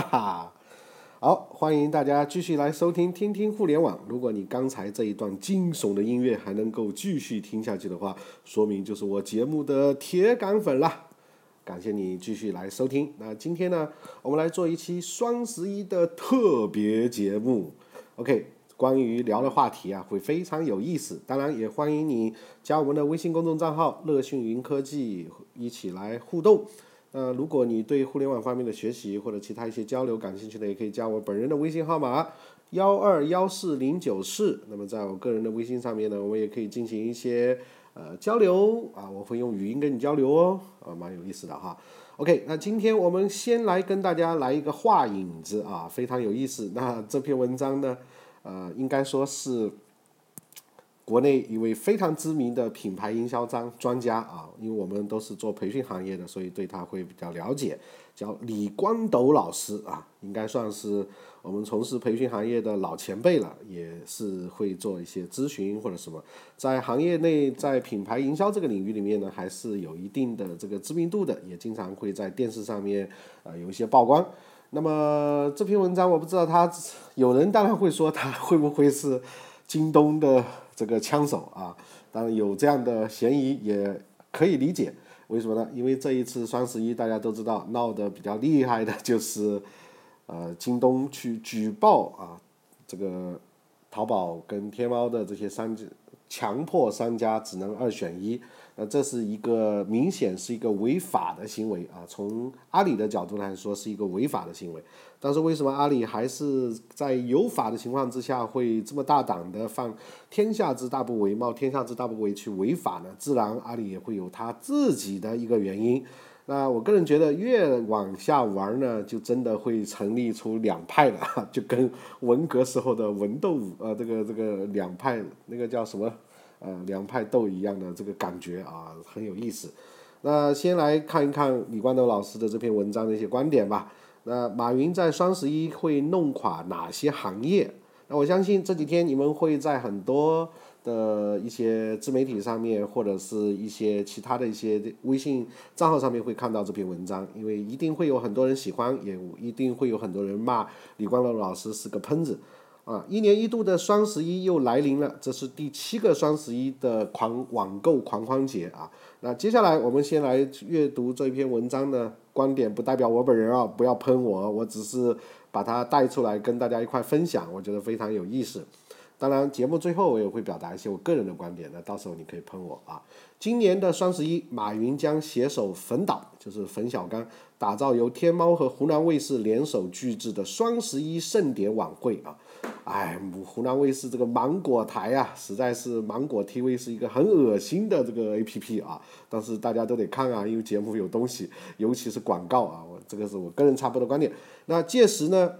哈哈。好，欢迎大家继续来收听听听互联网。如果你刚才这一段惊悚的音乐还能够继续听下去的话，说明就是我节目的铁杆粉了。感谢你继续来收听。那今天呢，我们来做一期双十一的特别节目。OK，关于聊的话题啊，会非常有意思。当然，也欢迎你加我们的微信公众账号“乐讯云科技”，一起来互动。那如果你对互联网方面的学习或者其他一些交流感兴趣的，也可以加我本人的微信号码幺二幺四零九四。那么在我个人的微信上面呢，我们也可以进行一些。呃，交流啊，我会用语音跟你交流哦，啊，蛮有意思的哈。OK，那今天我们先来跟大家来一个画影子啊，非常有意思。那这篇文章呢，呃，应该说是国内一位非常知名的品牌营销专专家啊，因为我们都是做培训行业的，所以对他会比较了解。叫李光斗老师啊，应该算是我们从事培训行业的老前辈了，也是会做一些咨询或者什么，在行业内，在品牌营销这个领域里面呢，还是有一定的这个知名度的，也经常会在电视上面啊有一些曝光。那么这篇文章我不知道他，有人当然会说他会不会是京东的这个枪手啊？当然有这样的嫌疑，也可以理解。为什么呢？因为这一次双十一，大家都知道闹得比较厉害的就是，呃，京东去举报啊，这个淘宝跟天猫的这些商家，强迫商家只能二选一。那这是一个明显是一个违法的行为啊！从阿里的角度来说，是一个违法的行为。但是为什么阿里还是在有法的情况之下，会这么大胆的放天下之大不为，冒天下之大不韪去违法呢？自然阿里也会有他自己的一个原因。那我个人觉得，越往下玩呢，就真的会成立出两派了，就跟文革时候的文斗武，呃，这个这个两派，那个叫什么？呃，两派斗一样的这个感觉啊，很有意思。那先来看一看李光斗老师的这篇文章的一些观点吧。那马云在双十一会弄垮哪些行业？那我相信这几天你们会在很多的一些自媒体上面，或者是一些其他的一些微信账号上面会看到这篇文章，因为一定会有很多人喜欢，也一定会有很多人骂李光斗老师是个喷子。啊，一年一度的双十一又来临了，这是第七个双十一的狂网购狂欢节啊。那接下来我们先来阅读这篇文章的观点，不代表我本人啊，不要喷我，我只是把它带出来跟大家一块分享，我觉得非常有意思。当然，节目最后我也会表达一些我个人的观点，那到时候你可以喷我啊。今年的双十一，马云将携手冯导，就是冯小刚，打造由天猫和湖南卫视联手巨制的双十一盛典晚会啊。哎，湖南卫视这个芒果台啊，实在是芒果 TV 是一个很恶心的这个 APP 啊。但是大家都得看啊，因为节目有东西，尤其是广告啊。我这个是我个人差不多的观点。那届时呢，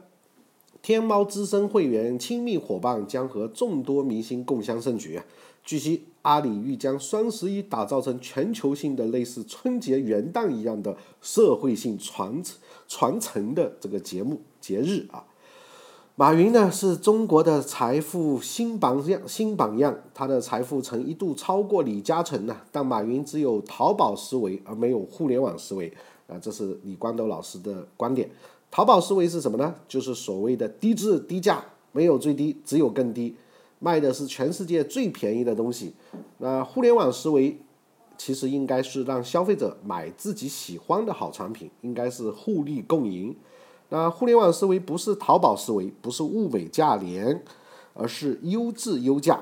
天猫资深会员、亲密伙伴将和众多明星共襄盛举。据悉，阿里欲将双十一打造成全球性的类似春节、元旦一样的社会性传承传承的这个节目节日啊。马云呢是中国的财富新榜样，新榜样。他的财富曾一度超过李嘉诚呢，但马云只有淘宝思维而没有互联网思维啊，这是李光斗老师的观点。淘宝思维是什么呢？就是所谓的低质低价，没有最低，只有更低，卖的是全世界最便宜的东西。那互联网思维其实应该是让消费者买自己喜欢的好产品，应该是互利共赢。那互联网思维不是淘宝思维，不是物美价廉，而是优质优价。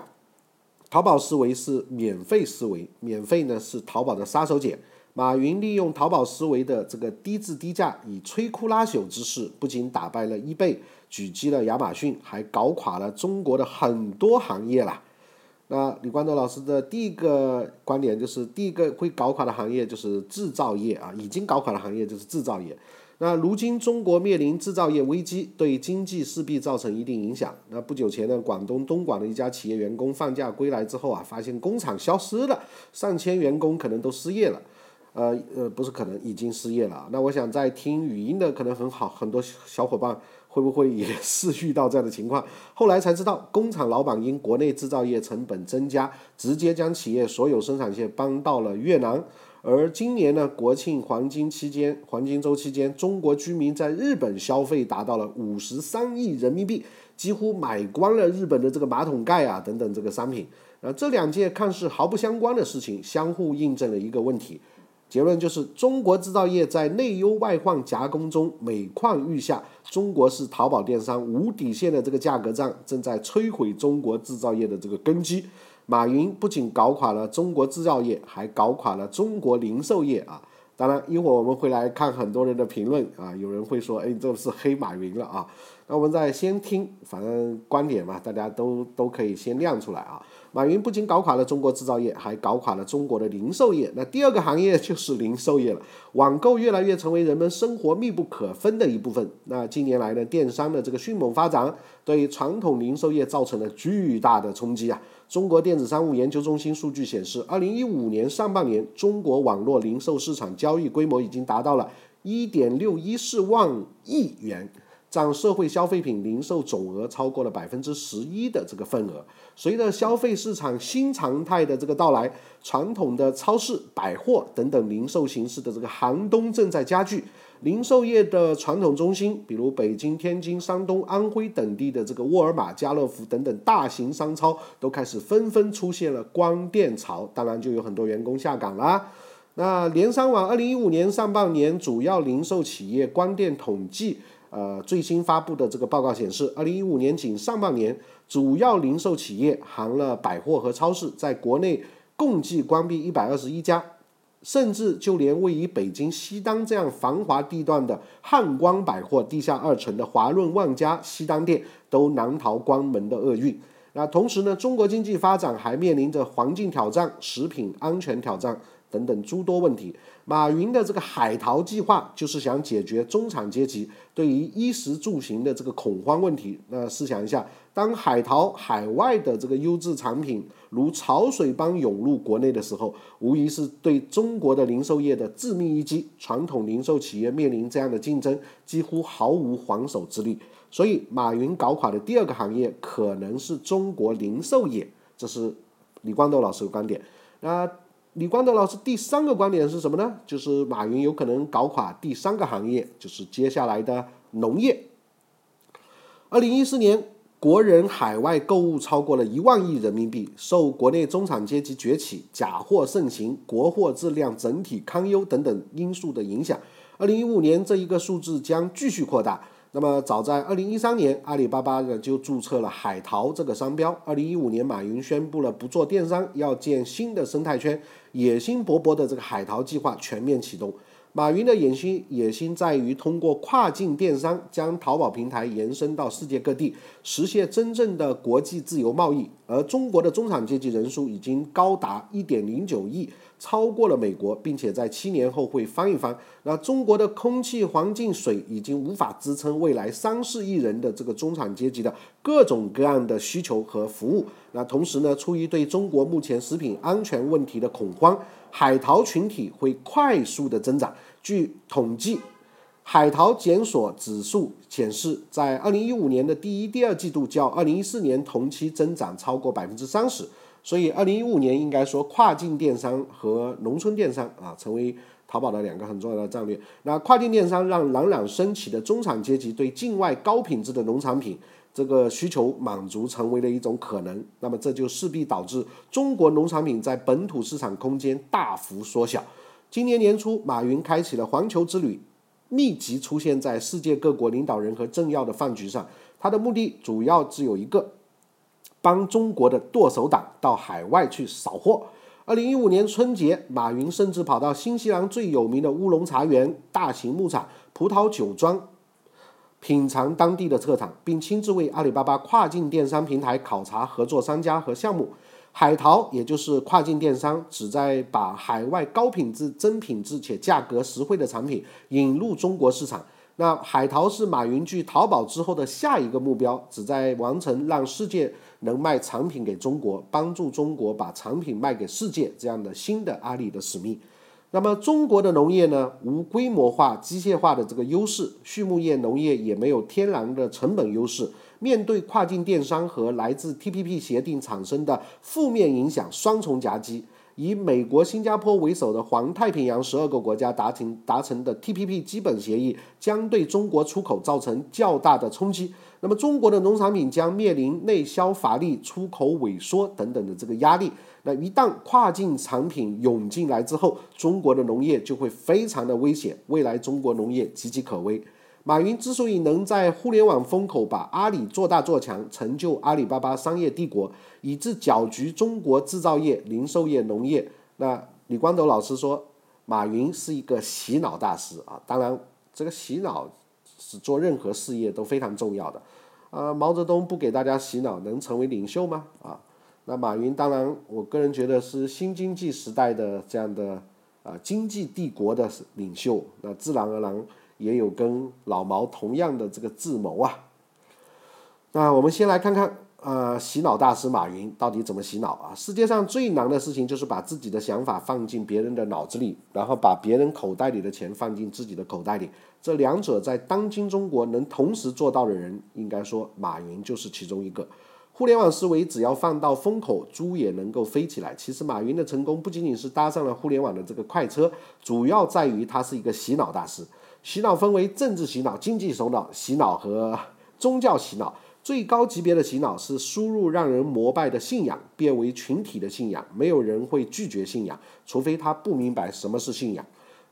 淘宝思维是免费思维，免费呢是淘宝的杀手锏。马云利用淘宝思维的这个低质低价，以摧枯拉朽之势，不仅打败了易贝，狙击了亚马逊，还搞垮了中国的很多行业了。那李光斗老师的第一个观点就是，第一个会搞垮的行业就是制造业啊，已经搞垮的行业就是制造业。那如今中国面临制造业危机，对经济势必造成一定影响。那不久前呢，广东东莞的一家企业员工放假归来之后啊，发现工厂消失了，上千员工可能都失业了。呃呃，不是可能已经失业了。那我想在听语音的可能很好，很多小伙伴会不会也是遇到这样的情况？后来才知道，工厂老板因国内制造业成本增加，直接将企业所有生产线搬到了越南。而今年呢，国庆黄金期间，黄金周期间，中国居民在日本消费达到了五十三亿人民币，几乎买光了日本的这个马桶盖啊等等这个商品。那这两件看似毫不相关的事情，相互印证了一个问题。结论就是，中国制造业在内忧外患夹攻中每况愈下。中国式淘宝电商无底线的这个价格战，正在摧毁中国制造业的这个根基。马云不仅搞垮了中国制造业，还搞垮了中国零售业啊！当然，一会儿我们会来看很多人的评论啊，有人会说，哎，这是黑马云了啊。那我们再先听，反正观点嘛，大家都都可以先亮出来啊。马云不仅搞垮了中国制造业，还搞垮了中国的零售业。那第二个行业就是零售业了。网购越来越成为人们生活密不可分的一部分。那近年来呢，电商的这个迅猛发展，对传统零售业造成了巨大的冲击啊。中国电子商务研究中心数据显示，二零一五年上半年，中国网络零售市场交易规模已经达到了一点六一四万亿元。占社会消费品零售总额超过了百分之十一的这个份额。随着消费市场新常态的这个到来，传统的超市、百货等等零售形式的这个寒冬正在加剧。零售业的传统中心，比如北京、天津、山东、安徽等地的这个沃尔玛、家乐福等等大型商超，都开始纷纷出现了关店潮。当然，就有很多员工下岗啦。那联商网二零一五年上半年主要零售企业关店统计。呃，最新发布的这个报告显示，二零一五年仅上半年，主要零售企业含了百货和超市，在国内共计关闭一百二十一家，甚至就连位于北京西单这样繁华地段的汉光百货地下二层的华润万家西单店都难逃关门的厄运。那同时呢，中国经济发展还面临着环境挑战、食品安全挑战。等等诸多问题，马云的这个海淘计划就是想解决中产阶级对于衣食住行的这个恐慌问题。那试想一下，当海淘海外的这个优质产品如潮水般涌入国内的时候，无疑是对中国的零售业的致命一击。传统零售企业面临这样的竞争，几乎毫无还手之力。所以，马云搞垮的第二个行业可能是中国零售业，这是李光斗老师的观点。那。李光斗老师第三个观点是什么呢？就是马云有可能搞垮第三个行业，就是接下来的农业。二零一四年，国人海外购物超过了一万亿人民币，受国内中产阶级崛起、假货盛行、国货质量整体堪忧等等因素的影响，二零一五年这一个数字将继续扩大。那么，早在二零一三年，阿里巴巴呢就注册了海淘这个商标。二零一五年，马云宣布了不做电商，要建新的生态圈，野心勃勃的这个海淘计划全面启动。马云的野心野心在于通过跨境电商将淘宝平台延伸到世界各地，实现真正的国际自由贸易。而中国的中产阶级人数已经高达一点零九亿，超过了美国，并且在七年后会翻一番。那中国的空气、环境、水已经无法支撑未来三四亿人的这个中产阶级的各种各样的需求和服务。那同时呢，出于对中国目前食品安全问题的恐慌。海淘群体会快速的增长。据统计，海淘检索指数显示，在二零一五年的第一、第二季度较二零一四年同期增长超过百分之三十。所以，二零一五年应该说跨境电商和农村电商啊，成为淘宝的两个很重要的战略。那跨境电商让冉冉升起的中产阶级对境外高品质的农产品。这个需求满足成为了一种可能，那么这就势必导致中国农产品在本土市场空间大幅缩小。今年年初，马云开启了环球之旅，密集出现在世界各国领导人和政要的饭局上。他的目的主要只有一个：帮中国的剁手党到海外去扫货。二零一五年春节，马云甚至跑到新西兰最有名的乌龙茶园、大型牧场、葡萄酒庄。品尝当地的特产，并亲自为阿里巴巴跨境电商平台考察合作商家和项目。海淘也就是跨境电商，旨在把海外高品质、真品质且价格实惠的产品引入中国市场。那海淘是马云继淘宝之后的下一个目标，旨在完成让世界能卖产品给中国，帮助中国把产品卖给世界这样的新的阿里的使命。那么中国的农业呢，无规模化、机械化的这个优势，畜牧业、农业也没有天然的成本优势。面对跨境电商和来自 TPP 协定产生的负面影响双重夹击，以美国、新加坡为首的环太平洋十二个国家达成达成的 TPP 基本协议，将对中国出口造成较大的冲击。那么，中国的农产品将面临内销乏力、出口萎缩等等的这个压力。那一旦跨境产品涌进来之后，中国的农业就会非常的危险，未来中国农业岌岌可危。马云之所以能在互联网风口把阿里做大做强，成就阿里巴巴商业帝国，以致搅局中国制造业、零售业、农业。那李光斗老师说，马云是一个洗脑大师啊。当然，这个洗脑是做任何事业都非常重要的。啊，毛泽东不给大家洗脑，能成为领袖吗？啊，那马云当然，我个人觉得是新经济时代的这样的啊经济帝国的领袖。那自然而然。也有跟老毛同样的这个智谋啊。那我们先来看看，呃，洗脑大师马云到底怎么洗脑啊？世界上最难的事情就是把自己的想法放进别人的脑子里，然后把别人口袋里的钱放进自己的口袋里。这两者在当今中国能同时做到的人，应该说马云就是其中一个。互联网思维只要放到风口，猪也能够飞起来。其实马云的成功不仅仅是搭上了互联网的这个快车，主要在于他是一个洗脑大师。洗脑分为政治洗脑、经济首脑洗脑和宗教洗脑。最高级别的洗脑是输入让人膜拜的信仰，变为群体的信仰。没有人会拒绝信仰，除非他不明白什么是信仰。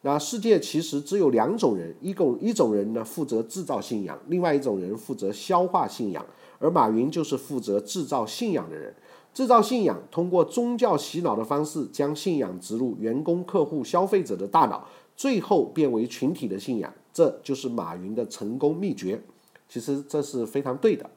那世界其实只有两种人，一共一种人呢负责制造信仰，另外一种人负责消化信仰。而马云就是负责制造信仰的人。制造信仰，通过宗教洗脑的方式，将信仰植入员工、客户、消费者的大脑。最后变为群体的信仰，这就是马云的成功秘诀。其实这是非常对的。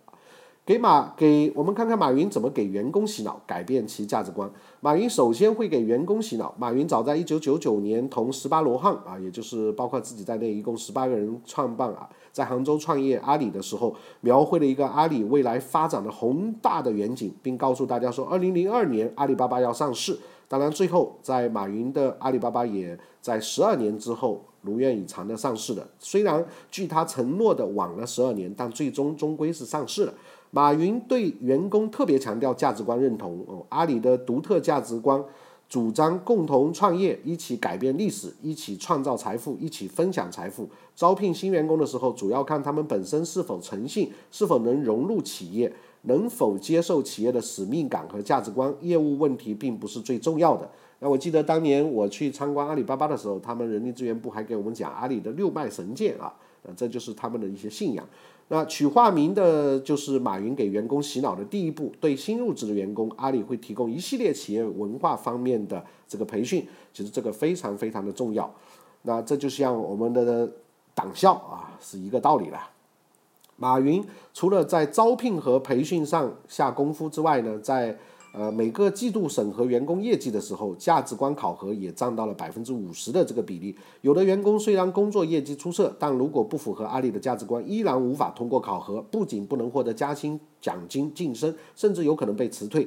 给马给我们看看马云怎么给员工洗脑，改变其价值观。马云首先会给员工洗脑。马云早在一九九九年同十八罗汉啊，也就是包括自己在内，一共十八个人创办啊，在杭州创业阿里的时候，描绘了一个阿里未来发展的宏大的远景，并告诉大家说，二零零二年阿里巴巴要上市。当然，最后在马云的阿里巴巴也在十二年之后如愿以偿的上市了。虽然据他承诺的晚了十二年，但最终终归是上市了。马云对员工特别强调价值观认同哦，阿里的独特价值观主张共同创业，一起改变历史，一起创造财富，一起分享财富。招聘新员工的时候，主要看他们本身是否诚信，是否能融入企业。能否接受企业的使命感和价值观？业务问题并不是最重要的。那我记得当年我去参观阿里巴巴的时候，他们人力资源部还给我们讲阿里的六脉神剑啊，呃，这就是他们的一些信仰。那取化名的就是马云给员工洗脑的第一步。对新入职的员工，阿里会提供一系列企业文化方面的这个培训，其实这个非常非常的重要。那这就像我们的党校啊，是一个道理了。马云除了在招聘和培训上下功夫之外呢，在呃每个季度审核员工业绩的时候，价值观考核也占到了百分之五十的这个比例。有的员工虽然工作业绩出色，但如果不符合阿里的价值观，依然无法通过考核，不仅不能获得加薪、奖金、晋升，甚至有可能被辞退。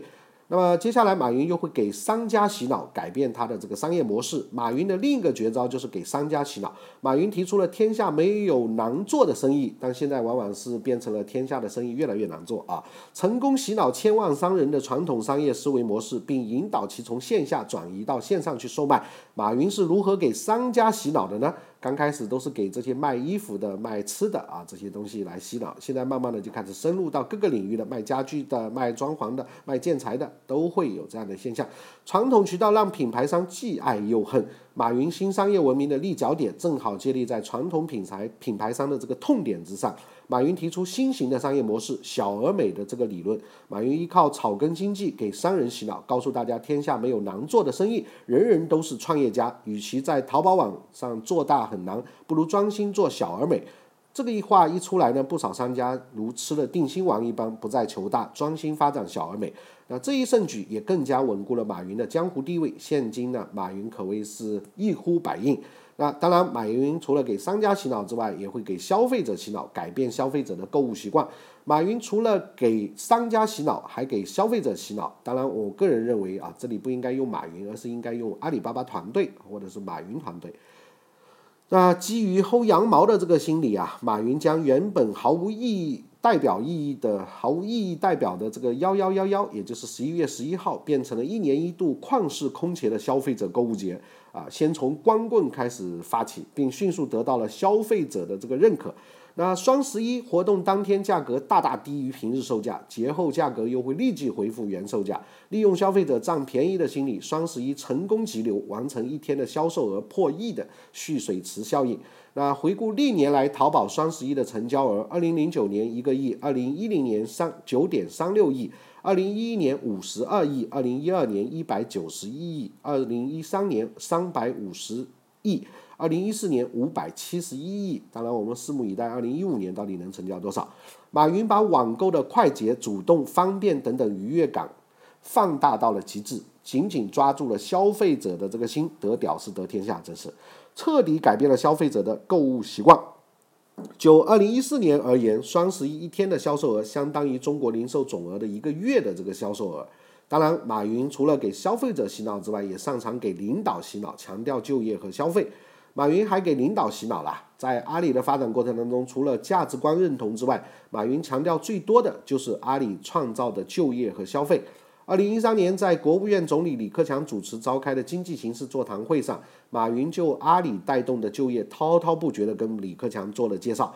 那么接下来，马云又会给商家洗脑，改变他的这个商业模式。马云的另一个绝招就是给商家洗脑。马云提出了“天下没有难做的生意”，但现在往往是变成了“天下的生意越来越难做”啊！成功洗脑千万商人的传统商业思维模式，并引导其从线下转移到线上去售卖。马云是如何给商家洗脑的呢？刚开始都是给这些卖衣服的、卖吃的啊这些东西来洗脑，现在慢慢的就开始深入到各个领域的，卖家具的、卖装潢的、卖建材的，都会有这样的现象。传统渠道让品牌商既爱又恨。马云新商业文明的立脚点正好建立在传统品牌品牌商的这个痛点之上。马云提出新型的商业模式“小而美”的这个理论。马云依靠草根经济给商人洗脑，告诉大家天下没有难做的生意，人人都是创业家。与其在淘宝网上做大很难，不如专心做小而美。这个一话一出来呢，不少商家如吃了定心丸一般，不再求大，专心发展小而美。那这一盛举也更加稳固了马云的江湖地位。现今呢，马云可谓是一呼百应。那当然，马云除了给商家洗脑之外，也会给消费者洗脑，改变消费者的购物习惯。马云除了给商家洗脑，还给消费者洗脑。当然，我个人认为啊，这里不应该用马云，而是应该用阿里巴巴团队或者是马云团队。那基于薅羊毛的这个心理啊，马云将原本毫无意义。代表意义的、毫无意义代表的这个幺幺幺幺，也就是十一月十一号，变成了一年一度旷世空前的消费者购物节啊！先从光棍开始发起，并迅速得到了消费者的这个认可。那双十一活动当天价格大大低于平日售价，节后价格又会立即恢复原售价。利用消费者占便宜的心理，双十一成功急流，完成一天的销售额破亿的蓄水池效应。那回顾历年来淘宝双十一的成交额，二零零九年一个亿，二零一零年三九点三六亿，二零一一年五十二亿，二零一二年一百九十一亿，二零一三年三百五十亿。二零一四年五百七十一亿，当然我们拭目以待，二零一五年到底能成交多少？马云把网购的快捷、主动、方便等等愉悦感放大到了极致，紧紧抓住了消费者的这个心，得屌丝得天下，真是彻底改变了消费者的购物习惯。就二零一四年而言，双十一一天的销售额相当于中国零售总额的一个月的这个销售额。当然，马云除了给消费者洗脑之外，也擅长给领导洗脑，强调就业和消费。马云还给领导洗脑了。在阿里的发展过程当中，除了价值观认同之外，马云强调最多的就是阿里创造的就业和消费。二零一三年，在国务院总理李克强主持召开的经济形势座谈会上，马云就阿里带动的就业滔滔不绝地跟李克强做了介绍。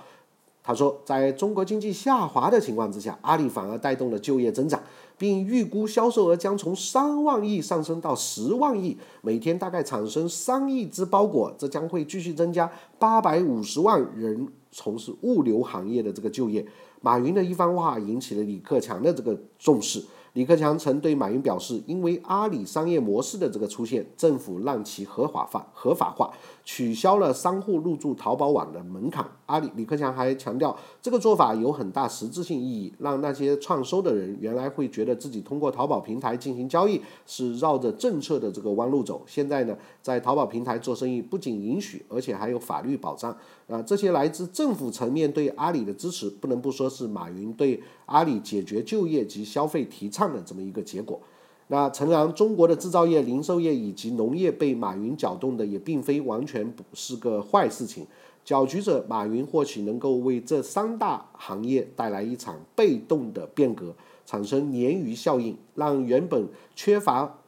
他说，在中国经济下滑的情况之下，阿里反而带动了就业增长。并预估销售额将从三万亿上升到十万亿，每天大概产生三亿只包裹，这将会继续增加八百五十万人从事物流行业的这个就业。马云的一番话引起了李克强的这个重视。李克强曾对马云表示，因为阿里商业模式的这个出现，政府让其合法化、合法化，取消了商户入驻淘宝网的门槛。阿里李克强还强调，这个做法有很大实质性意义，让那些创收的人原来会觉得自己通过淘宝平台进行交易是绕着政策的这个弯路走，现在呢，在淘宝平台做生意不仅允许，而且还有法律保障。啊，这些来自政府层面对阿里的支持，不能不说是马云对阿里解决就业及消费提倡的这么一个结果。那诚然，中国的制造业、零售业以及农业被马云搅动的也并非完全不是个坏事情。搅局者马云或许能够为这三大行业带来一场被动的变革，产生鲶鱼效应，让原本缺乏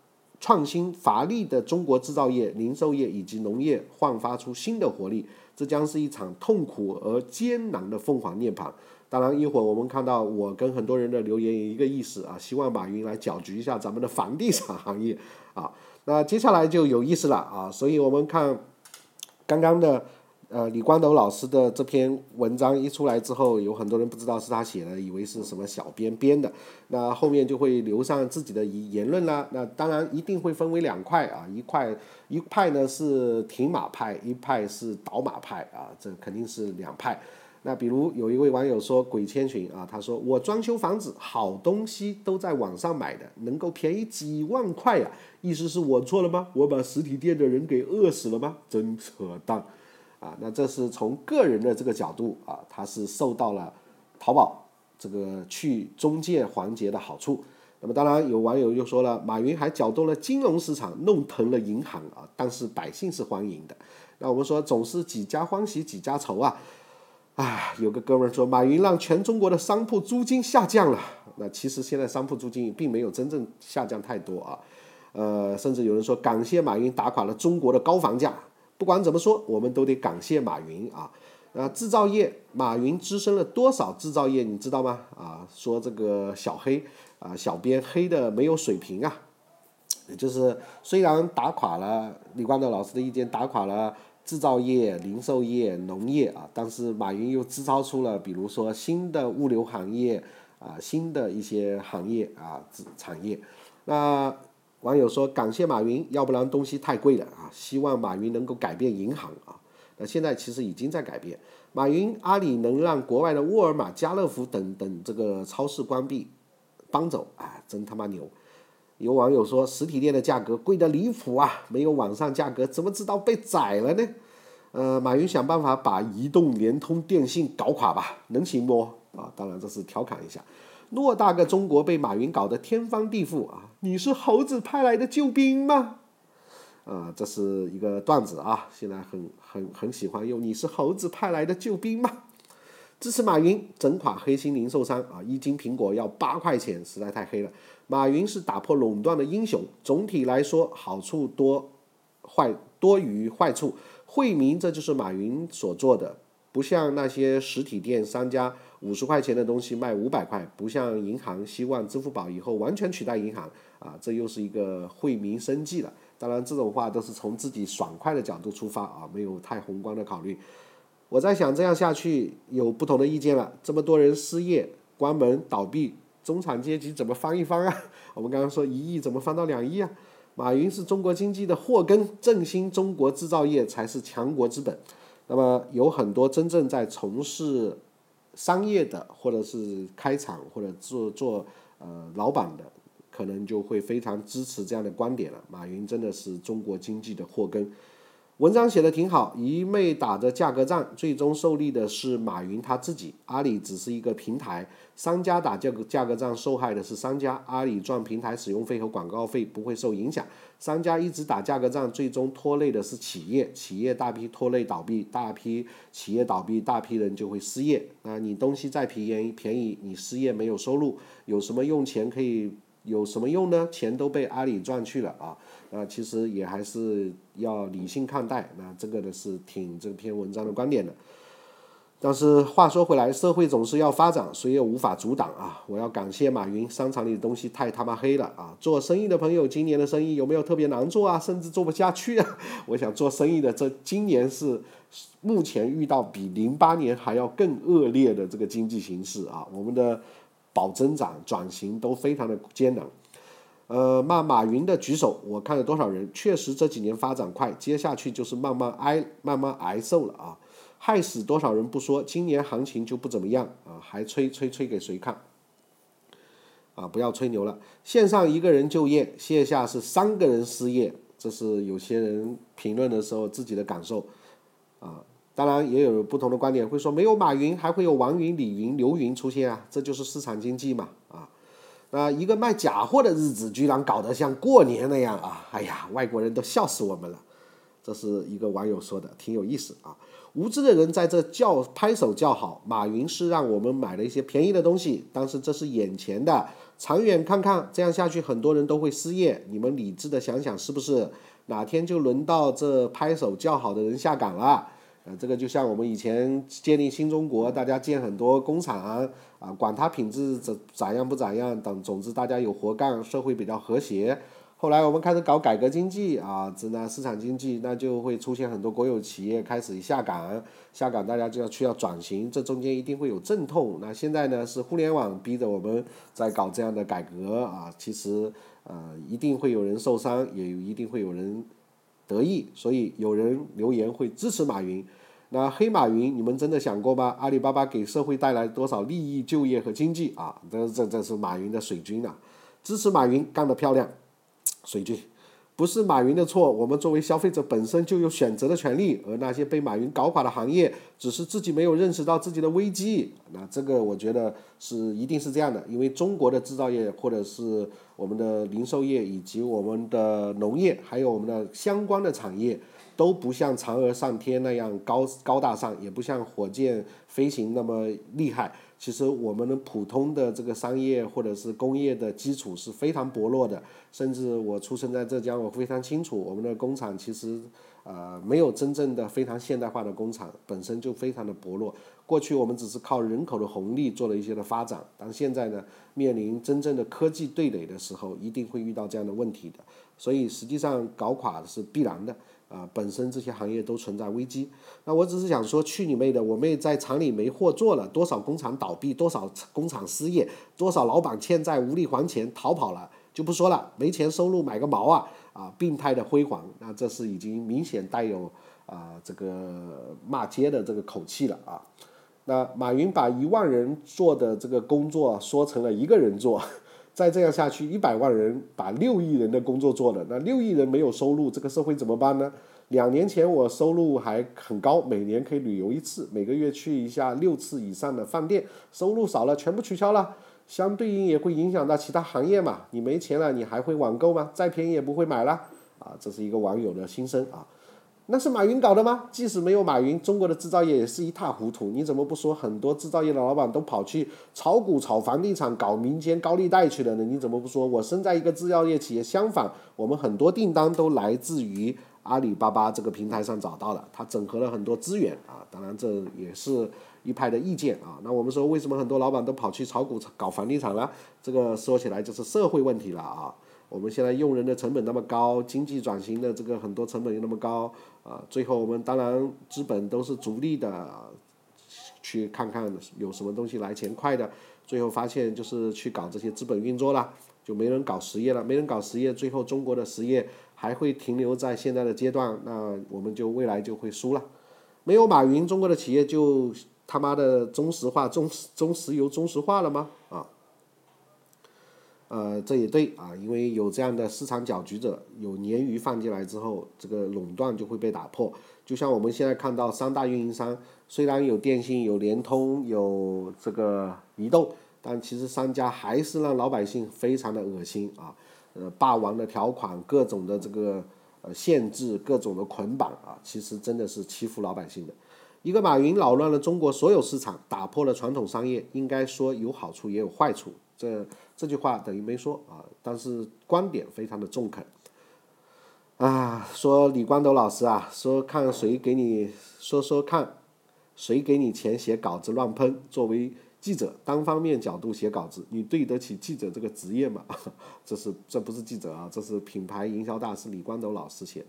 创新乏力的中国制造业、零售业以及农业焕发出新的活力。这将是一场痛苦而艰难的凤凰涅槃。当然，一会儿我们看到我跟很多人的留言一个意思啊，希望马云来搅局一下咱们的房地产行业啊。那接下来就有意思了啊，所以我们看刚刚的。呃，李光斗老师的这篇文章一出来之后，有很多人不知道是他写的，以为是什么小编编的。那后面就会留上自己的言论啦。那当然一定会分为两块啊，一块一派呢是挺马派，一派是倒马派啊，这肯定是两派。那比如有一位网友说鬼千寻啊，他说我装修房子，好东西都在网上买的，能够便宜几万块呀？意思是我错了吗？我把实体店的人给饿死了吗？真扯淡。啊，那这是从个人的这个角度啊，他是受到了淘宝这个去中介环节的好处。那么当然有网友又说了，马云还搅动了金融市场，弄疼了银行啊，但是百姓是欢迎的。那我们说总是几家欢喜几家愁啊。啊，有个哥们说，马云让全中国的商铺租金下降了。那其实现在商铺租金并没有真正下降太多啊。呃，甚至有人说，感谢马云打垮了中国的高房价。不管怎么说，我们都得感谢马云啊！啊，制造业，马云滋生了多少制造业，你知道吗？啊，说这个小黑啊，小编黑的没有水平啊，也就是虽然打垮了李光斗老师的意见，打垮了制造业、零售业、农业啊，但是马云又制造出了，比如说新的物流行业啊，新的一些行业啊，产业，那。网友说：“感谢马云，要不然东西太贵了啊！希望马云能够改变银行啊！那现在其实已经在改变。马云阿里能让国外的沃尔玛、家乐福等等这个超市关闭，搬走啊，真他妈牛！”有网友说：“实体店的价格贵得离谱啊，没有网上价格，怎么知道被宰了呢？”呃，马云想办法把移动、联通、电信搞垮吧，能行不？啊，当然这是调侃一下。偌大个中国被马云搞得天翻地覆啊！你是猴子派来的救兵吗？啊，这是一个段子啊，现在很很很喜欢用“你是猴子派来的救兵吗？”支持马云整垮黑心零售商啊！一斤苹果要八块钱，实在太黑了。马云是打破垄断的英雄。总体来说，好处多，坏多于坏处。惠民这就是马云所做的，不像那些实体店商家五十块钱的东西卖五百块，不像银行希望支付宝以后完全取代银行啊，这又是一个惠民生计了。当然，这种话都是从自己爽快的角度出发啊，没有太宏观的考虑。我在想，这样下去有不同的意见了。这么多人失业、关门、倒闭，中产阶级怎么翻一翻啊？我们刚刚说一亿，怎么翻到两亿啊？马云是中国经济的祸根，振兴中国制造业才是强国之本。那么有很多真正在从事商业的，或者是开厂或者做做呃老板的，可能就会非常支持这样的观点了。马云真的是中国经济的祸根。文章写的挺好，一昧打着价格战，最终受利的是马云他自己。阿里只是一个平台，商家打价格价格战，受害的是商家。阿里赚平台使用费和广告费不会受影响，商家一直打价格战，最终拖累的是企业。企业大批拖累倒闭，大批企业倒闭，大批人就会失业。啊，你东西再便宜便宜，你失业没有收入，有什么用钱可以？有什么用呢？钱都被阿里赚去了啊！啊，其实也还是要理性看待。那这个呢是挺这篇文章的观点的。但是话说回来，社会总是要发展，谁也无法阻挡啊！我要感谢马云，商场里的东西太他妈黑了啊！做生意的朋友，今年的生意有没有特别难做啊？甚至做不下去啊？我想做生意的，这今年是目前遇到比零八年还要更恶劣的这个经济形势啊！我们的。保增长、转型都非常的艰难，呃，骂马云的举手，我看了多少人，确实这几年发展快，接下去就是慢慢挨、慢慢挨受了啊，害死多少人不说，今年行情就不怎么样啊，还吹吹吹给谁看？啊，不要吹牛了，线上一个人就业，线下是三个人失业，这是有些人评论的时候自己的感受，啊。当然也有不同的观点，会说没有马云还会有王云、李云、刘云出现啊，这就是市场经济嘛。啊一个卖假货的日子居然搞得像过年那样啊，哎呀，外国人都笑死我们了。这是一个网友说的，挺有意思啊。无知的人在这叫拍手叫好，马云是让我们买了一些便宜的东西，但是这是眼前的，长远看看，这样下去很多人都会失业。你们理智的想想，是不是哪天就轮到这拍手叫好的人下岗了？呃，这个就像我们以前建立新中国，大家建很多工厂啊，管它品质怎咋样不咋样，等总之大家有活干，社会比较和谐。后来我们开始搞改革经济啊，这那市场经济，那就会出现很多国有企业开始下岗，下岗大家就要需要转型，这中间一定会有阵痛。那现在呢是互联网逼着我们在搞这样的改革啊，其实呃一定会有人受伤，也一定会有人。得意，所以有人留言会支持马云。那黑马云，你们真的想过吗？阿里巴巴给社会带来多少利益、就业和经济啊？这这这是马云的水军啊！支持马云，干得漂亮，水军。不是马云的错，我们作为消费者本身就有选择的权利，而那些被马云搞垮的行业，只是自己没有认识到自己的危机。那这个我觉得是一定是这样的，因为中国的制造业，或者是我们的零售业，以及我们的农业，还有我们的相关的产业，都不像嫦娥上天那样高高大上，也不像火箭飞行那么厉害。其实我们的普通的这个商业或者是工业的基础是非常薄弱的，甚至我出生在浙江，我非常清楚，我们的工厂其实呃没有真正的非常现代化的工厂，本身就非常的薄弱。过去我们只是靠人口的红利做了一些的发展，但现在呢，面临真正的科技对垒的时候，一定会遇到这样的问题的。所以实际上搞垮是必然的。啊，本身这些行业都存在危机。那我只是想说，去你妹的！我妹在厂里没货做了，多少工厂倒闭，多少工厂失业，多少老板欠债无力还钱逃跑了，就不说了。没钱收入买个毛啊！啊，病态的辉煌，那这是已经明显带有啊这个骂街的这个口气了啊。那马云把一万人做的这个工作说成了一个人做。再这样下去，一百万人把六亿人的工作做了，那六亿人没有收入，这个社会怎么办呢？两年前我收入还很高，每年可以旅游一次，每个月去一下六次以上的饭店，收入少了，全部取消了，相对应也会影响到其他行业嘛。你没钱了，你还会网购吗？再便宜也不会买了啊，这是一个网友的心声啊。那是马云搞的吗？即使没有马云，中国的制造业也是一塌糊涂。你怎么不说很多制造业的老板都跑去炒股、炒房地产、搞民间高利贷去了呢？你怎么不说我身在一个制造业企业？相反，我们很多订单都来自于阿里巴巴这个平台上找到的，它整合了很多资源啊。当然，这也是一派的意见啊。那我们说，为什么很多老板都跑去炒股、搞房地产了？这个说起来就是社会问题了啊。我们现在用人的成本那么高，经济转型的这个很多成本又那么高啊，最后我们当然资本都是逐利的，去看看有什么东西来钱快的，最后发现就是去搞这些资本运作了，就没人搞实业了，没人搞实业，最后中国的实业还会停留在现在的阶段，那我们就未来就会输了。没有马云，中国的企业就他妈的中石化、中中石油、中石化了吗？啊？呃，这也对啊，因为有这样的市场搅局者，有鲶鱼放进来之后，这个垄断就会被打破。就像我们现在看到三大运营商，虽然有电信、有联通、有这个移动，但其实商家还是让老百姓非常的恶心啊。呃，霸王的条款，各种的这个呃限制，各种的捆绑啊，其实真的是欺负老百姓的。一个马云扰乱了中国所有市场，打破了传统商业，应该说有好处也有坏处。这这句话等于没说啊，但是观点非常的中肯。啊，说李光斗老师啊，说看谁给你说说看，谁给你钱写稿子乱喷？作为记者，单方面角度写稿子，你对得起记者这个职业吗？这是这不是记者啊，这是品牌营销大师李光斗老师写的。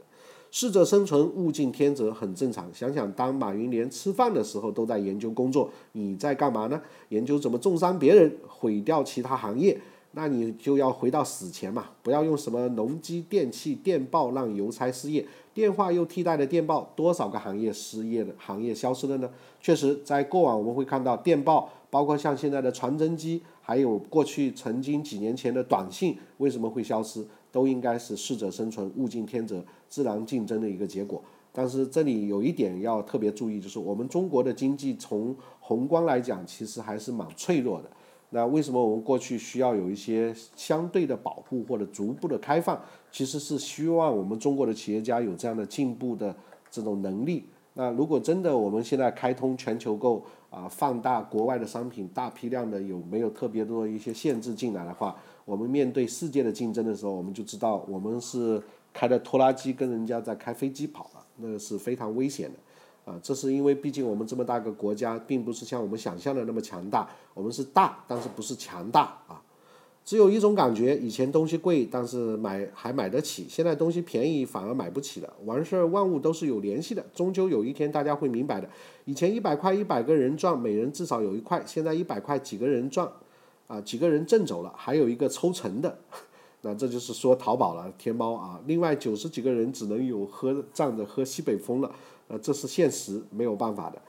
适者生存，物竞天择，很正常。想想当马云连吃饭的时候都在研究工作，你在干嘛呢？研究怎么重伤别人，毁掉其他行业，那你就要回到史前嘛！不要用什么农机、电器、电报让邮差失业，电话又替代了电报，多少个行业失业的行业消失了呢？确实，在过往我们会看到电报，包括像现在的传真机，还有过去曾经几年前的短信，为什么会消失？都应该是适者生存、物竞天择、自然竞争的一个结果。但是这里有一点要特别注意，就是我们中国的经济从宏观来讲，其实还是蛮脆弱的。那为什么我们过去需要有一些相对的保护或者逐步的开放？其实是希望我们中国的企业家有这样的进步的这种能力。那如果真的我们现在开通全球购啊，放大国外的商品，大批量的有没有特别多的一些限制进来的话？我们面对世界的竞争的时候，我们就知道我们是开的拖拉机跟人家在开飞机跑了，那个是非常危险的，啊，这是因为毕竟我们这么大个国家，并不是像我们想象的那么强大，我们是大，但是不是强大啊。只有一种感觉，以前东西贵，但是买还买得起，现在东西便宜反而买不起了。完事儿，万物都是有联系的，终究有一天大家会明白的。以前一百块一百个人赚，每人至少有一块，现在一百块几个人赚。啊，几个人挣走了，还有一个抽成的，那这就是说淘宝了，天猫啊。另外九十几个人只能有喝站着喝西北风了，呃，这是现实，没有办法的。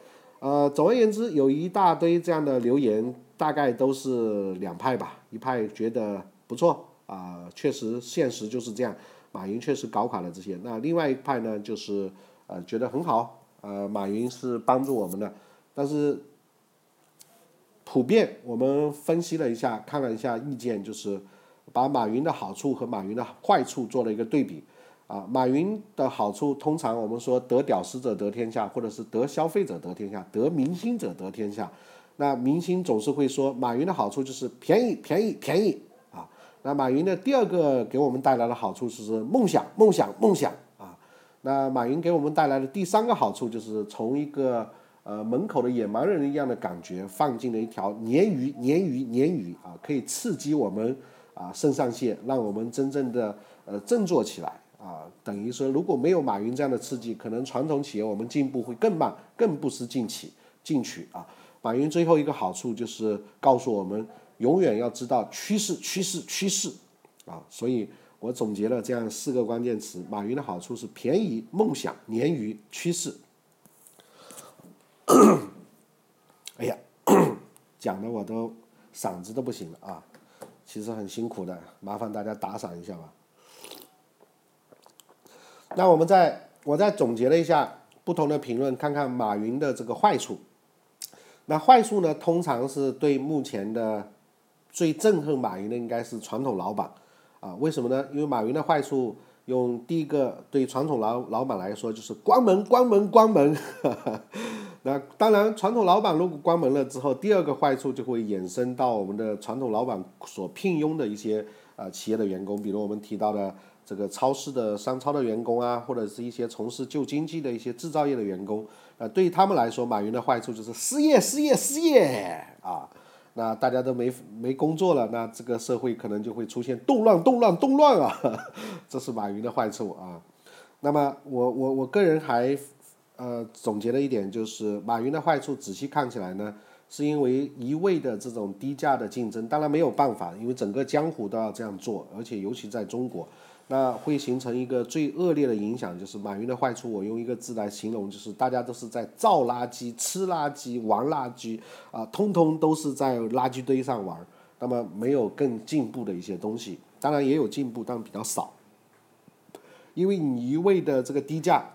呃，总而言之，有一大堆这样的留言，大概都是两派吧。一派觉得不错啊，确实现实就是这样，马云确实搞垮了这些。那另外一派呢，就是呃觉得很好，呃，马云是帮助我们的，但是。普遍，我们分析了一下，看了一下意见，就是把马云的好处和马云的坏处做了一个对比。啊，马云的好处，通常我们说得屌丝者得天下，或者是得消费者得天下，得明星者得天下。那明星总是会说，马云的好处就是便宜，便宜，便宜啊。那马云的第二个给我们带来的好处是梦想，梦想，梦想啊。那马云给我们带来的第三个好处就是从一个。呃，门口的野蛮人一样的感觉，放进了一条鲶鱼，鲶鱼，鲶鱼啊，可以刺激我们啊肾上腺，让我们真正的呃振作起来啊。等于说，如果没有马云这样的刺激，可能传统企业我们进步会更慢，更不思进取进取啊。马云最后一个好处就是告诉我们，永远要知道趋势，趋势，趋势啊。所以我总结了这样四个关键词：马云的好处是便宜、梦想、鲶鱼、趋势。哎呀，讲的我都嗓子都不行了啊！其实很辛苦的，麻烦大家打赏一下吧。那我们再我再总结了一下不同的评论，看看马云的这个坏处。那坏处呢，通常是对目前的最憎恨马云的应该是传统老板啊？为什么呢？因为马云的坏处用第一个对传统老老板来说就是关门关门关门。那当然，传统老板如果关门了之后，第二个坏处就会衍生到我们的传统老板所聘用的一些啊企业的员工，比如我们提到的这个超市的商超的员工啊，或者是一些从事旧经济的一些制造业的员工，啊，对于他们来说，马云的坏处就是失业失业失业啊，那大家都没没工作了，那这个社会可能就会出现动乱动乱动乱啊，这是马云的坏处啊。那么我我我个人还。呃，总结的一点就是，马云的坏处仔细看起来呢，是因为一味的这种低价的竞争，当然没有办法，因为整个江湖都要这样做，而且尤其在中国，那会形成一个最恶劣的影响，就是马云的坏处，我用一个字来形容，就是大家都是在造垃圾、吃垃圾、玩垃圾啊，通通都是在垃圾堆上玩，那么没有更进步的一些东西，当然也有进步，但比较少，因为你一味的这个低价。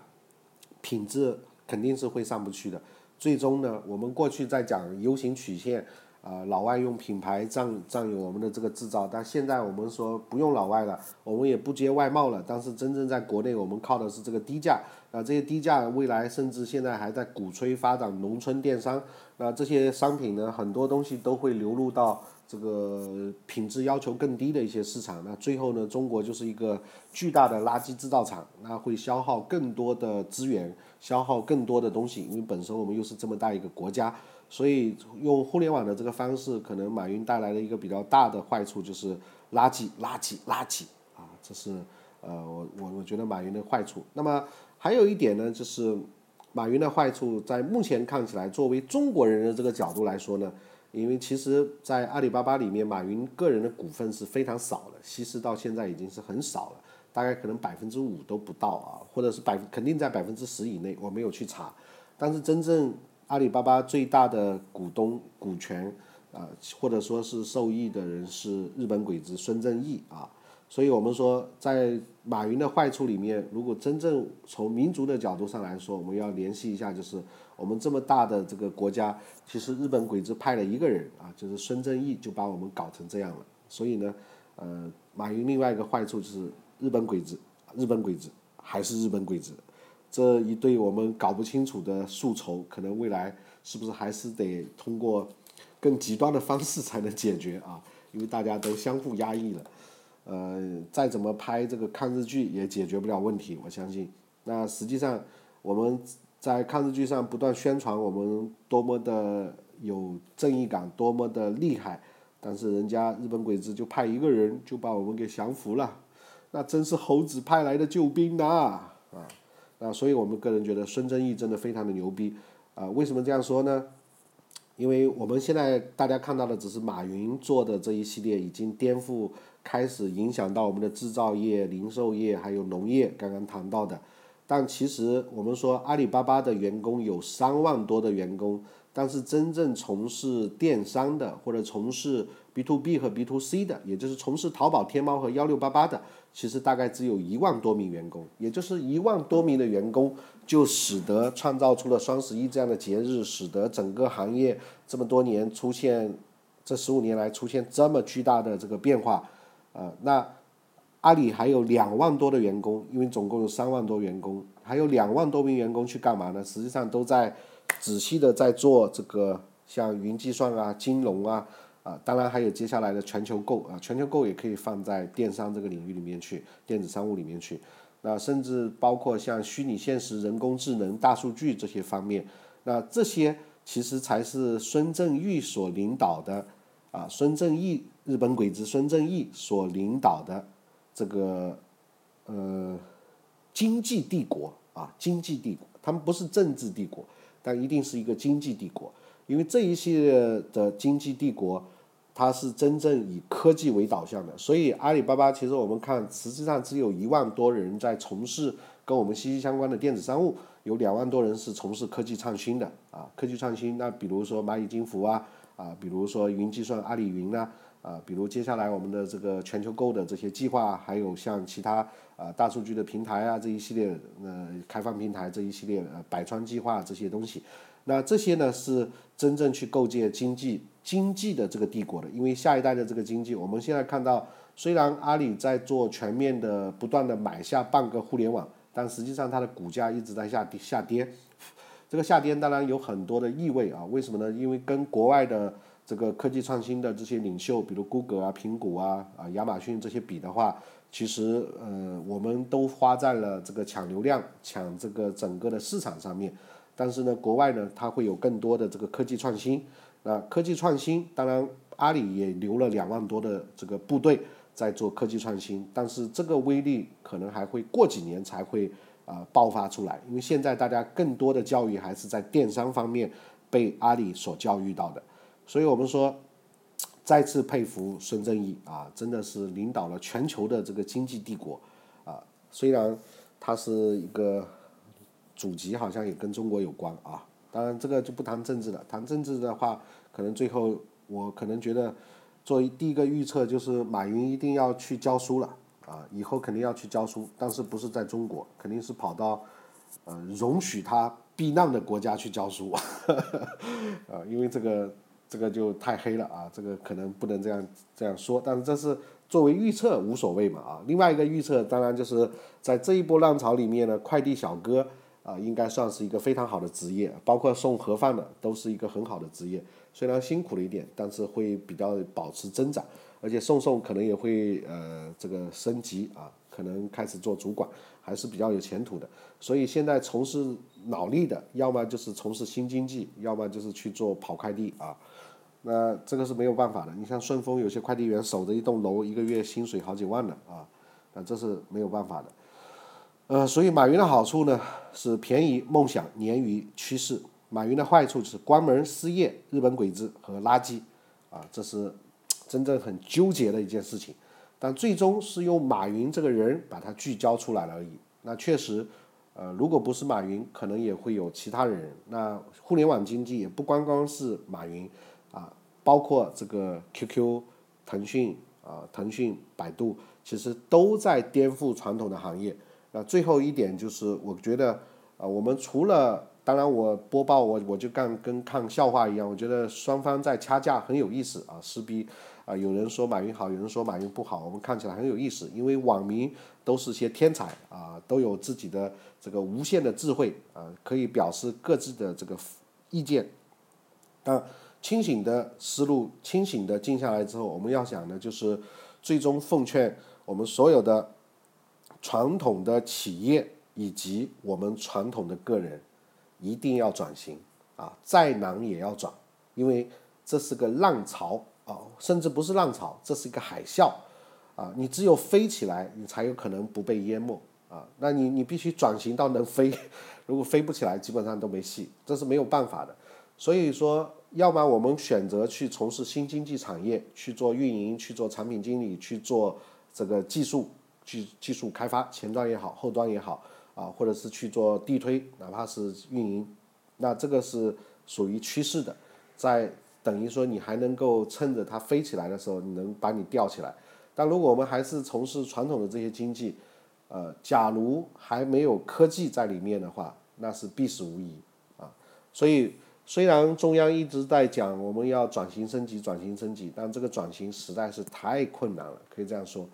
品质肯定是会上不去的。最终呢，我们过去在讲 U 型曲线，啊，老外用品牌占占有我们的这个制造，但现在我们说不用老外了，我们也不接外贸了。但是真正在国内，我们靠的是这个低价。啊，这些低价未来甚至现在还在鼓吹发展农村电商。那这些商品呢，很多东西都会流入到。这个品质要求更低的一些市场，那最后呢，中国就是一个巨大的垃圾制造厂，那会消耗更多的资源，消耗更多的东西，因为本身我们又是这么大一个国家，所以用互联网的这个方式，可能马云带来的一个比较大的坏处就是垃圾，垃圾，垃圾啊，这是呃，我我我觉得马云的坏处。那么还有一点呢，就是马云的坏处，在目前看起来，作为中国人的这个角度来说呢。因为其实，在阿里巴巴里面，马云个人的股份是非常少的，稀释到现在已经是很少了，大概可能百分之五都不到啊，或者是百肯定在百分之十以内，我没有去查。但是真正阿里巴巴最大的股东股权啊，或者说是受益的人是日本鬼子孙正义啊。所以我们说，在马云的坏处里面，如果真正从民族的角度上来说，我们要联系一下，就是我们这么大的这个国家，其实日本鬼子派了一个人啊，就是孙正义，就把我们搞成这样了。所以呢，呃，马云另外一个坏处就是日本鬼子，日本鬼子还是日本鬼子，这一对我们搞不清楚的宿仇，可能未来是不是还是得通过更极端的方式才能解决啊？因为大家都相互压抑了。呃，再怎么拍这个抗日剧也解决不了问题，我相信。那实际上我们在抗日剧上不断宣传我们多么的有正义感，多么的厉害，但是人家日本鬼子就派一个人就把我们给降服了，那真是猴子派来的救兵呐！啊，那所以我们个人觉得孙正义真的非常的牛逼啊！为什么这样说呢？因为我们现在大家看到的只是马云做的这一系列已经颠覆。开始影响到我们的制造业、零售业，还有农业，刚刚谈到的。但其实我们说阿里巴巴的员工有三万多的员工，但是真正从事电商的或者从事 B to B 和 B to C 的，也就是从事淘宝、天猫和幺六八八的，其实大概只有一万多名员工。也就是一万多名的员工，就使得创造出了双十一这样的节日，使得整个行业这么多年出现这十五年来出现这么巨大的这个变化。呃，那阿里还有两万多的员工，因为总共有三万多员工，还有两万多名员工去干嘛呢？实际上都在仔细的在做这个像云计算啊、金融啊，啊，当然还有接下来的全球购啊，全球购也可以放在电商这个领域里面去，电子商务里面去，那甚至包括像虚拟现实、人工智能、大数据这些方面，那这些其实才是孙正义所领导的啊，孙正义。日本鬼子孙正义所领导的这个呃经济帝国啊，经济帝国，他们不是政治帝国，但一定是一个经济帝国，因为这一系列的经济帝国，它是真正以科技为导向的。所以阿里巴巴其实我们看，实际上只有一万多人在从事跟我们息息相关的电子商务，有两万多人是从事科技创新的啊，科技创新。那比如说蚂蚁金服啊，啊，比如说云计算阿里云啊。啊，比如接下来我们的这个全球购的这些计划，还有像其他啊大数据的平台啊这一系列呃开放平台这一系列呃百川计划这些东西，那这些呢是真正去构建经济经济的这个帝国的，因为下一代的这个经济，我们现在看到，虽然阿里在做全面的不断的买下半个互联网，但实际上它的股价一直在下跌下跌。这个下跌当然有很多的意味啊，为什么呢？因为跟国外的这个科技创新的这些领袖，比如谷歌啊、苹果啊、啊亚马逊这些比的话，其实呃我们都花在了这个抢流量、抢这个整个的市场上面。但是呢，国外呢它会有更多的这个科技创新。那科技创新，当然阿里也留了两万多的这个部队在做科技创新，但是这个威力可能还会过几年才会。啊，爆发出来，因为现在大家更多的教育还是在电商方面被阿里所教育到的，所以我们说 再次佩服孙正义啊，真的是领导了全球的这个经济帝国啊。虽然他是一个祖籍好像也跟中国有关啊，当然这个就不谈政治了，谈政治的话，可能最后我可能觉得作为第一个预测就是马云一定要去教书了。啊，以后肯定要去教书，但是不是在中国，肯定是跑到，呃，容许他避难的国家去教书，啊，因为这个这个就太黑了啊，这个可能不能这样这样说，但是这是作为预测无所谓嘛啊。另外一个预测当然就是在这一波浪潮里面呢，快递小哥啊应该算是一个非常好的职业，包括送盒饭的都是一个很好的职业，虽然辛苦了一点，但是会比较保持增长。而且送送可能也会呃这个升级啊，可能开始做主管，还是比较有前途的。所以现在从事脑力的，要么就是从事新经济，要么就是去做跑快递啊。那这个是没有办法的。你像顺丰有些快递员守着一栋楼，一个月薪水好几万的啊，那这是没有办法的。呃，所以马云的好处呢是便宜、梦想、鲶鱼、趋势；马云的坏处就是关门、失业、日本鬼子和垃圾啊，这是。真正很纠结的一件事情，但最终是用马云这个人把它聚焦出来了而已。那确实，呃，如果不是马云，可能也会有其他人。那互联网经济也不光光是马云，包括这个 QQ、腾讯啊、腾讯、百度，其实都在颠覆传统的行业。那最后一点就是，我觉得啊，我们除了当然，我播报我我就干跟看笑话一样，我觉得双方在掐架很有意思啊，撕逼。啊，有人说马云好，有人说马云不好，我们看起来很有意思，因为网民都是些天才啊，都有自己的这个无限的智慧啊，可以表示各自的这个意见。但清醒的思路，清醒的静下来之后，我们要想的就是，最终奉劝我们所有的传统的企业以及我们传统的个人，一定要转型啊，再难也要转，因为这是个浪潮。啊，甚至不是浪潮，这是一个海啸，啊，你只有飞起来，你才有可能不被淹没啊。那你你必须转型到能飞，如果飞不起来，基本上都没戏，这是没有办法的。所以说，要么我们选择去从事新经济产业，去做运营，去做产品经理，去做这个技术，去技术开发，前端也好，后端也好，啊，或者是去做地推，哪怕是运营，那这个是属于趋势的，在。等于说你还能够趁着它飞起来的时候，你能把你吊起来。但如果我们还是从事传统的这些经济，呃，假如还没有科技在里面的话，那是必死无疑啊。所以虽然中央一直在讲我们要转型升级、转型升级，但这个转型实在是太困难了，可以这样说。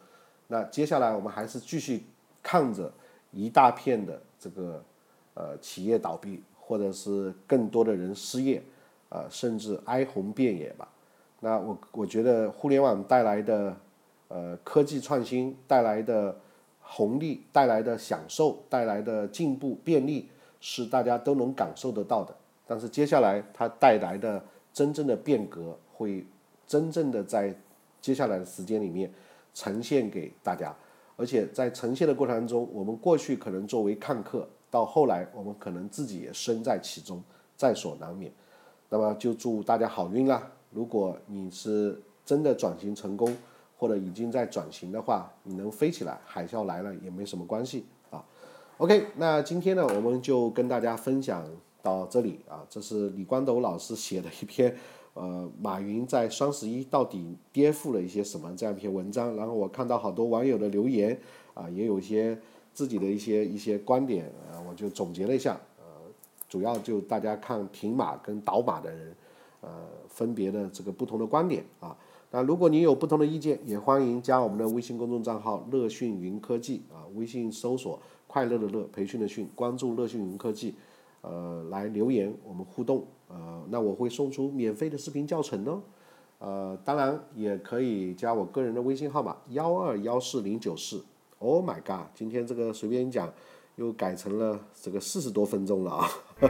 那接下来我们还是继续看着一大片的这个呃企业倒闭，或者是更多的人失业。啊，甚至哀鸿遍野吧。那我我觉得互联网带来的呃科技创新带来的红利、带来的享受、带来的进步便利是大家都能感受得到的。但是接下来它带来的真正的变革会真正的在接下来的时间里面呈现给大家，而且在呈现的过程中，我们过去可能作为看客，到后来我们可能自己也身在其中，在所难免。那么就祝大家好运啦！如果你是真的转型成功，或者已经在转型的话，你能飞起来，海啸来了也没什么关系啊。OK，那今天呢，我们就跟大家分享到这里啊。这是李光斗老师写的一篇，呃，马云在双十一到底颠覆了一些什么这样一篇文章。然后我看到好多网友的留言啊，也有一些自己的一些一些观点啊，我就总结了一下。呃主要就大家看停马跟倒马的人，呃分别的这个不同的观点啊。那如果你有不同的意见，也欢迎加我们的微信公众账号“乐讯云科技”啊，微信搜索“快乐的乐，培训的训”，关注“乐讯云科技”，呃，来留言我们互动，呃，那我会送出免费的视频教程哦。呃，当然也可以加我个人的微信号码幺二幺四零九四。Oh my god，今天这个随便讲又改成了这个四十多分钟了啊。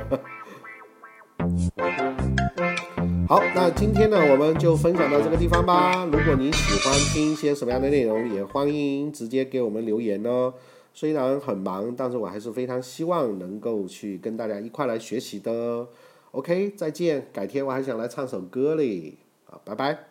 好，那今天呢，我们就分享到这个地方吧。如果你喜欢听一些什么样的内容，也欢迎直接给我们留言哦。虽然很忙，但是我还是非常希望能够去跟大家一块来学习的。OK，再见，改天我还想来唱首歌嘞。好，拜拜。